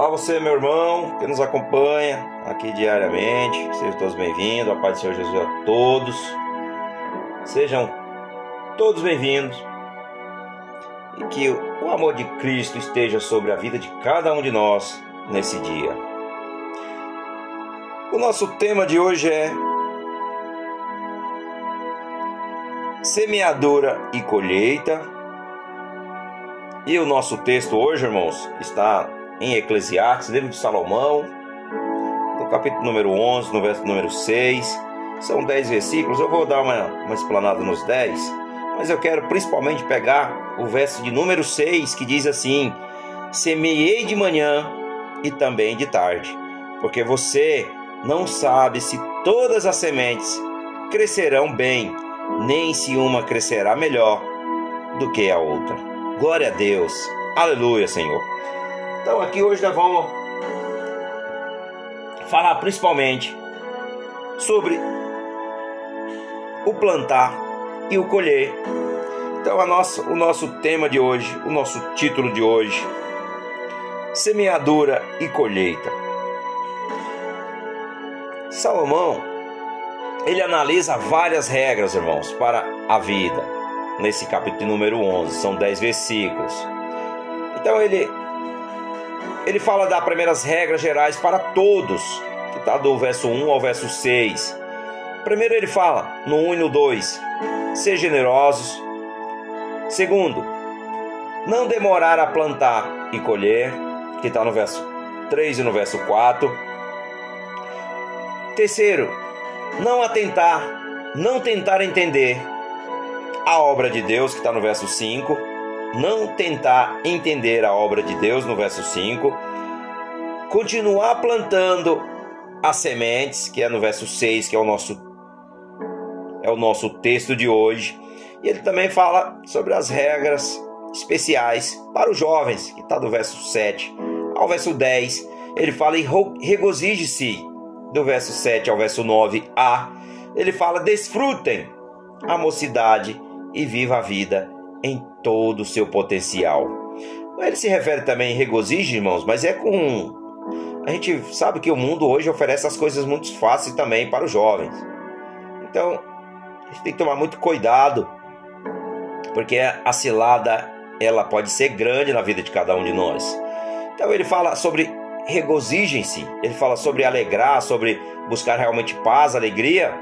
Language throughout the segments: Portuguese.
Olá você, meu irmão, que nos acompanha aqui diariamente. Sejam todos bem-vindos. A paz do Senhor Jesus a todos. Sejam todos bem-vindos. E que o amor de Cristo esteja sobre a vida de cada um de nós nesse dia. O nosso tema de hoje é semeadura e colheita. E o nosso texto hoje, irmãos, está em Eclesiastes, livro de Salomão, no capítulo número 11, no verso número 6. São 10 versículos, eu vou dar uma, uma explanada nos 10, mas eu quero principalmente pegar o verso de número 6, que diz assim: Semeei de manhã e também de tarde, porque você não sabe se todas as sementes crescerão bem, nem se uma crescerá melhor do que a outra. Glória a Deus. Aleluia, Senhor. Então aqui hoje nós vamos falar principalmente sobre o plantar e o colher. Então a nossa, o nosso tema de hoje, o nosso título de hoje, semeadura e colheita. Salomão, ele analisa várias regras, irmãos, para a vida. Nesse capítulo número 11, são 10 versículos. Então ele ele fala das primeiras regras gerais para todos, que está do verso 1 ao verso 6. Primeiro ele fala, no 1 e no 2, ser generosos. Segundo, não demorar a plantar e colher, que está no verso 3 e no verso 4. Terceiro, não atentar, não tentar entender a obra de Deus, que está no verso 5 não tentar entender a obra de Deus no verso 5, continuar plantando as sementes, que é no verso 6, que é o nosso é o nosso texto de hoje. E ele também fala sobre as regras especiais para os jovens, que está do verso 7 ao verso 10. Ele fala em regozije-se, do verso 7 ao verso 9a. Ele fala desfrutem a mocidade e viva a vida em todo o seu potencial. Ele se refere também em regozijo, irmãos, mas é com. A gente sabe que o mundo hoje oferece as coisas muito fáceis também para os jovens. Então, a gente tem que tomar muito cuidado, porque a cilada ela pode ser grande na vida de cada um de nós. Então, ele fala sobre regozijem-se, ele fala sobre alegrar, sobre buscar realmente paz, alegria,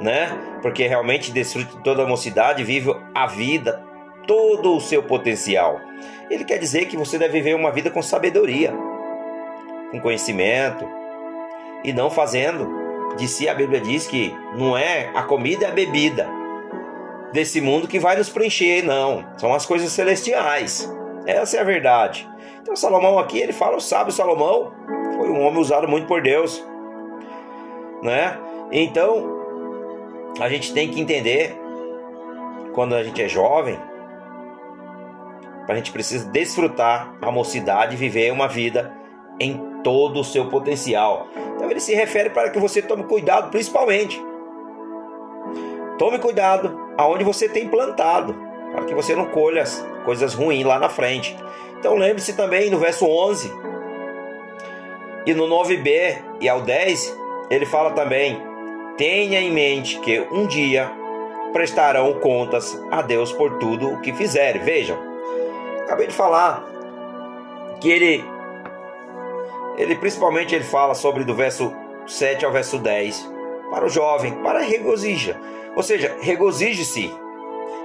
né? Porque realmente desfrute toda a mocidade, vive a vida todo o seu potencial. Ele quer dizer que você deve viver uma vida com sabedoria, com conhecimento e não fazendo de si a Bíblia diz que não é a comida e a bebida desse mundo que vai nos preencher, não. São as coisas celestiais. Essa é a verdade. Então Salomão aqui ele fala o sábio Salomão foi um homem usado muito por Deus, né? Então a gente tem que entender quando a gente é jovem a gente precisa desfrutar a mocidade e viver uma vida em todo o seu potencial. Então ele se refere para que você tome cuidado, principalmente. Tome cuidado aonde você tem plantado, para que você não colha as coisas ruins lá na frente. Então lembre-se também no verso 11 e no 9b e ao 10, ele fala também: tenha em mente que um dia prestarão contas a Deus por tudo o que fizerem. Vejam, acabei de falar que ele ele principalmente ele fala sobre do verso 7 ao verso 10 para o jovem, para regozija. Ou seja, regozije-se,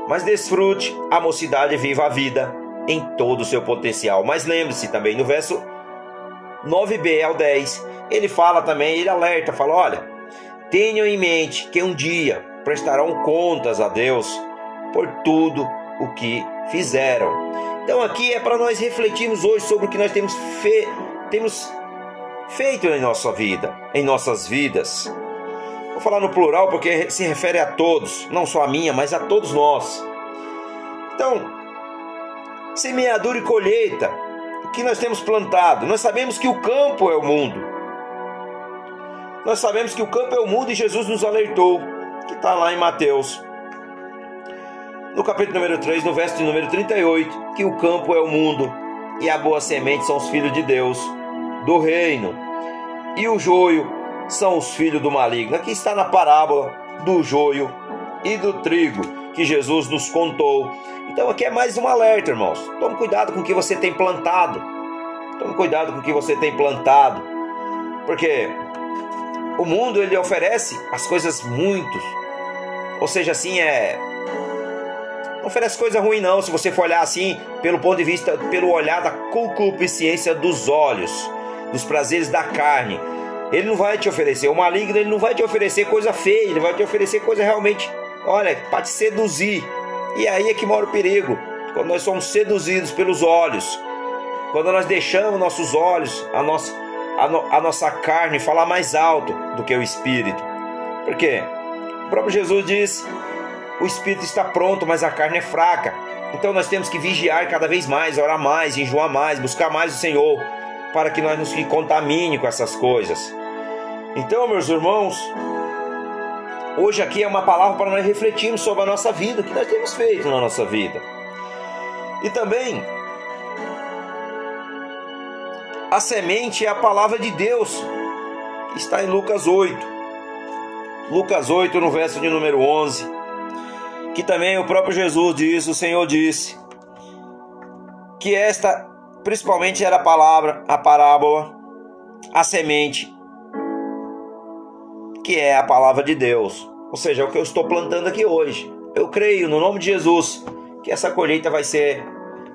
mas desfrute a mocidade e viva a vida em todo o seu potencial. Mas lembre-se também no verso 9b ao 10, ele fala também, ele alerta, fala: "Olha, tenham em mente que um dia prestarão contas a Deus por tudo o que fizeram. Então aqui é para nós refletirmos hoje sobre o que nós temos, fe temos feito em nossa vida, em nossas vidas. Vou falar no plural porque se refere a todos, não só a minha, mas a todos nós. Então, semeadura e colheita, o que nós temos plantado? Nós sabemos que o campo é o mundo. Nós sabemos que o campo é o mundo e Jesus nos alertou, que está lá em Mateus no capítulo número 3, no verso número 38, que o campo é o mundo e a boa semente são os filhos de Deus. do reino, e o joio são os filhos do maligno. Aqui está na parábola do joio e do trigo que Jesus nos contou. Então aqui é mais um alerta, irmãos. Tome cuidado com o que você tem plantado. Tome cuidado com o que você tem plantado. Porque o mundo ele oferece as coisas muitos. Ou seja, assim é não oferece coisa ruim não, se você for olhar assim pelo ponto de vista, pelo olhar da concupiscência dos olhos, dos prazeres da carne. Ele não vai te oferecer, o maligno ele não vai te oferecer coisa feia, ele vai te oferecer coisa realmente, olha, para te seduzir. E aí é que mora o perigo, quando nós somos seduzidos pelos olhos, quando nós deixamos nossos olhos, a nossa, a, no, a nossa carne falar mais alto do que o espírito. Por quê? O próprio Jesus diz o espírito está pronto, mas a carne é fraca. Então nós temos que vigiar cada vez mais, orar mais, enjoar mais, buscar mais o Senhor, para que nós nos contamine com essas coisas. Então, meus irmãos, hoje aqui é uma palavra para nós refletirmos sobre a nossa vida, o que nós temos feito na nossa vida. E também a semente é a palavra de Deus, está em Lucas 8. Lucas 8, no verso de número 11 que também o próprio Jesus diz, o Senhor disse, que esta principalmente era a palavra, a parábola, a semente, que é a palavra de Deus. Ou seja, é o que eu estou plantando aqui hoje. Eu creio no nome de Jesus que essa colheita vai ser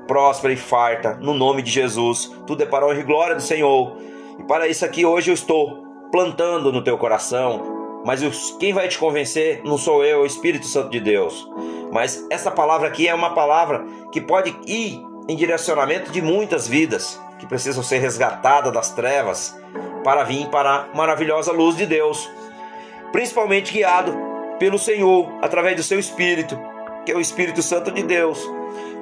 próspera e farta no nome de Jesus. Tudo é para a honra e glória do Senhor. E para isso aqui hoje eu estou plantando no teu coração mas quem vai te convencer não sou eu, é o Espírito Santo de Deus. Mas essa palavra aqui é uma palavra que pode ir em direcionamento de muitas vidas que precisam ser resgatadas das trevas para vir para a maravilhosa luz de Deus, principalmente guiado pelo Senhor através do seu Espírito, que é o Espírito Santo de Deus.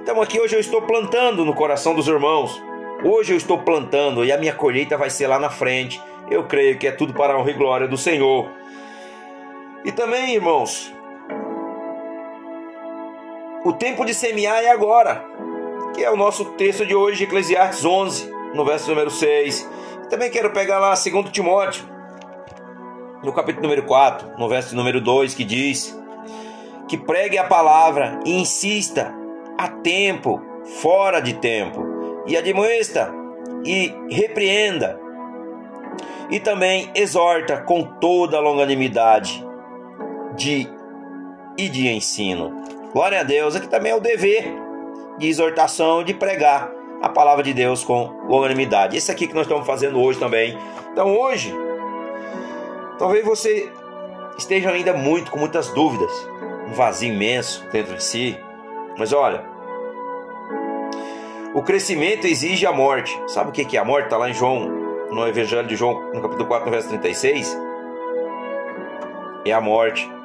Então aqui hoje eu estou plantando no coração dos irmãos. Hoje eu estou plantando e a minha colheita vai ser lá na frente. Eu creio que é tudo para a honra e glória do Senhor. E também, irmãos, o tempo de semear é agora, que é o nosso texto de hoje, Eclesiastes 11, no verso número 6. Também quero pegar lá 2 Timóteo, no capítulo número 4, no verso número 2, que diz: Que pregue a palavra e insista a tempo, fora de tempo, e admoesta e repreenda, e também exorta com toda a longanimidade de e de ensino. Glória a Deus, aqui também é o dever de exortação, de pregar a palavra de Deus com longanimidade. Esse aqui que nós estamos fazendo hoje também. Então hoje, talvez você esteja ainda muito com muitas dúvidas, um vazio imenso dentro de si. Mas olha, o crescimento exige a morte. Sabe o que é a morte? Está lá em João, no Evangelho de João, no capítulo 4, no verso 36. É a morte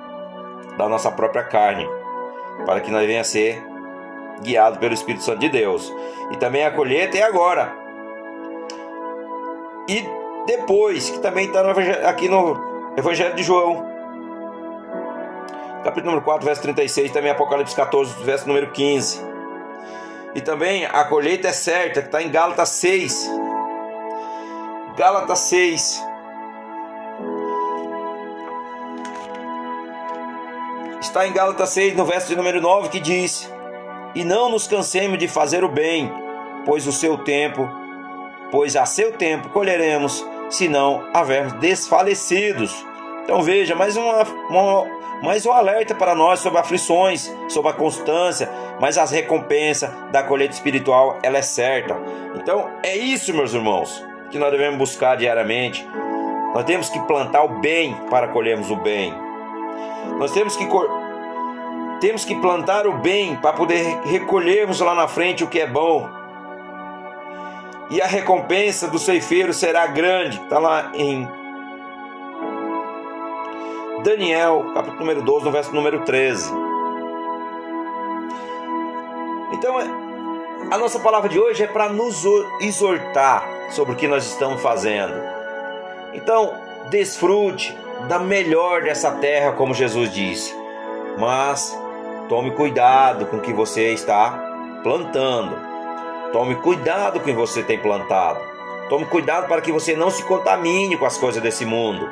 da nossa própria carne, para que nós venha a ser guiado pelo Espírito Santo de Deus. E também a colheita é agora. E depois, que também está aqui no Evangelho de João, capítulo número 4, verso 36, também Apocalipse 14, verso número 15. E também a colheita é certa, que está em Gálatas 6. Gálatas 6, Está em Gálatas 6, no verso de número 9, que diz: E não nos cansemos de fazer o bem, pois o seu tempo, pois a seu tempo colheremos, se não havermos desfalecidos. Então veja, mais, uma, uma, mais um alerta para nós sobre aflições, sobre a constância, mas as recompensas da colheita espiritual, ela é certa. Então é isso, meus irmãos, que nós devemos buscar diariamente. Nós temos que plantar o bem para colhermos o bem. Nós temos que temos que plantar o bem para poder recolhermos lá na frente o que é bom. E a recompensa do ceifeiro será grande. Está lá em Daniel, capítulo número 12, no verso número 13. Então, a nossa palavra de hoje é para nos exortar sobre o que nós estamos fazendo. Então, desfrute, da melhor dessa terra, como Jesus disse. Mas tome cuidado com o que você está plantando. Tome cuidado com o que você tem plantado. Tome cuidado para que você não se contamine com as coisas desse mundo.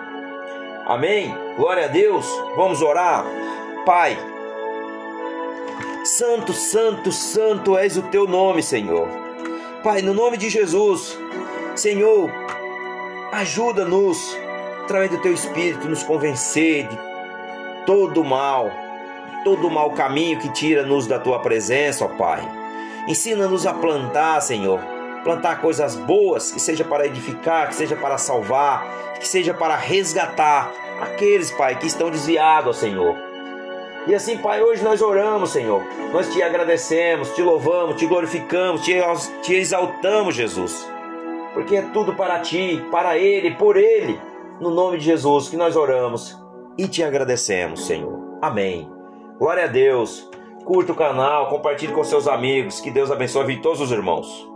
Amém? Glória a Deus. Vamos orar. Pai, Santo, Santo, Santo és o teu nome, Senhor. Pai, no nome de Jesus, Senhor, ajuda-nos, através do teu Espírito, nos convencer de todo mal, todo mau caminho que tira-nos da tua presença, ó Pai. Ensina-nos a plantar, Senhor, plantar coisas boas, que seja para edificar, que seja para salvar, que seja para resgatar aqueles, Pai, que estão desviados, Senhor. E assim, Pai, hoje nós oramos, Senhor. Nós te agradecemos, te louvamos, te glorificamos, te exaltamos, Jesus. Porque é tudo para ti, para Ele, por Ele. No nome de Jesus que nós oramos e te agradecemos, Senhor. Amém. Glória a Deus. Curta o canal, compartilhe com seus amigos. Que Deus abençoe todos os irmãos.